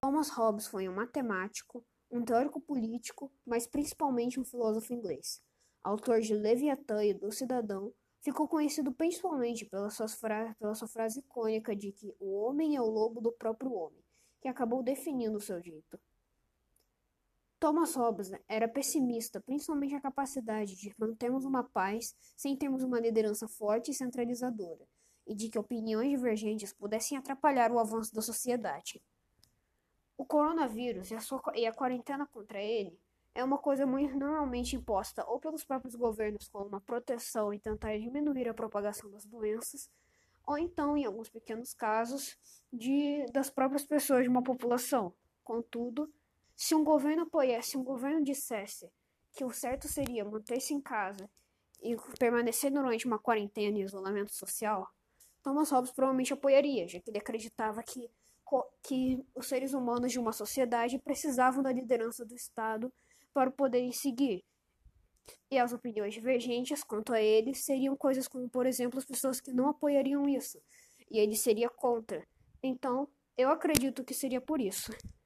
Thomas Hobbes foi um matemático, um teórico político, mas principalmente um filósofo inglês. Autor de Leviatã e do Cidadão, ficou conhecido principalmente pela sua, pela sua frase icônica de que o homem é o lobo do próprio homem, que acabou definindo o seu jeito. Thomas Hobbes era pessimista, principalmente a capacidade de mantermos uma paz sem termos uma liderança forte e centralizadora, e de que opiniões divergentes pudessem atrapalhar o avanço da sociedade. Coronavírus e a, sua, e a quarentena contra ele é uma coisa muito normalmente imposta ou pelos próprios governos como uma proteção e tentar diminuir a propagação das doenças, ou então, em alguns pequenos casos, de, das próprias pessoas de uma população. Contudo, se um governo apoiasse, se um governo dissesse que o certo seria manter-se em casa e permanecer durante uma quarentena e isolamento social, Thomas Hobbes provavelmente apoiaria, já que ele acreditava que, que os seres humanos de uma sociedade precisavam da liderança do Estado para poderem seguir. E as opiniões divergentes quanto a ele seriam coisas como, por exemplo, as pessoas que não apoiariam isso, e ele seria contra. Então, eu acredito que seria por isso.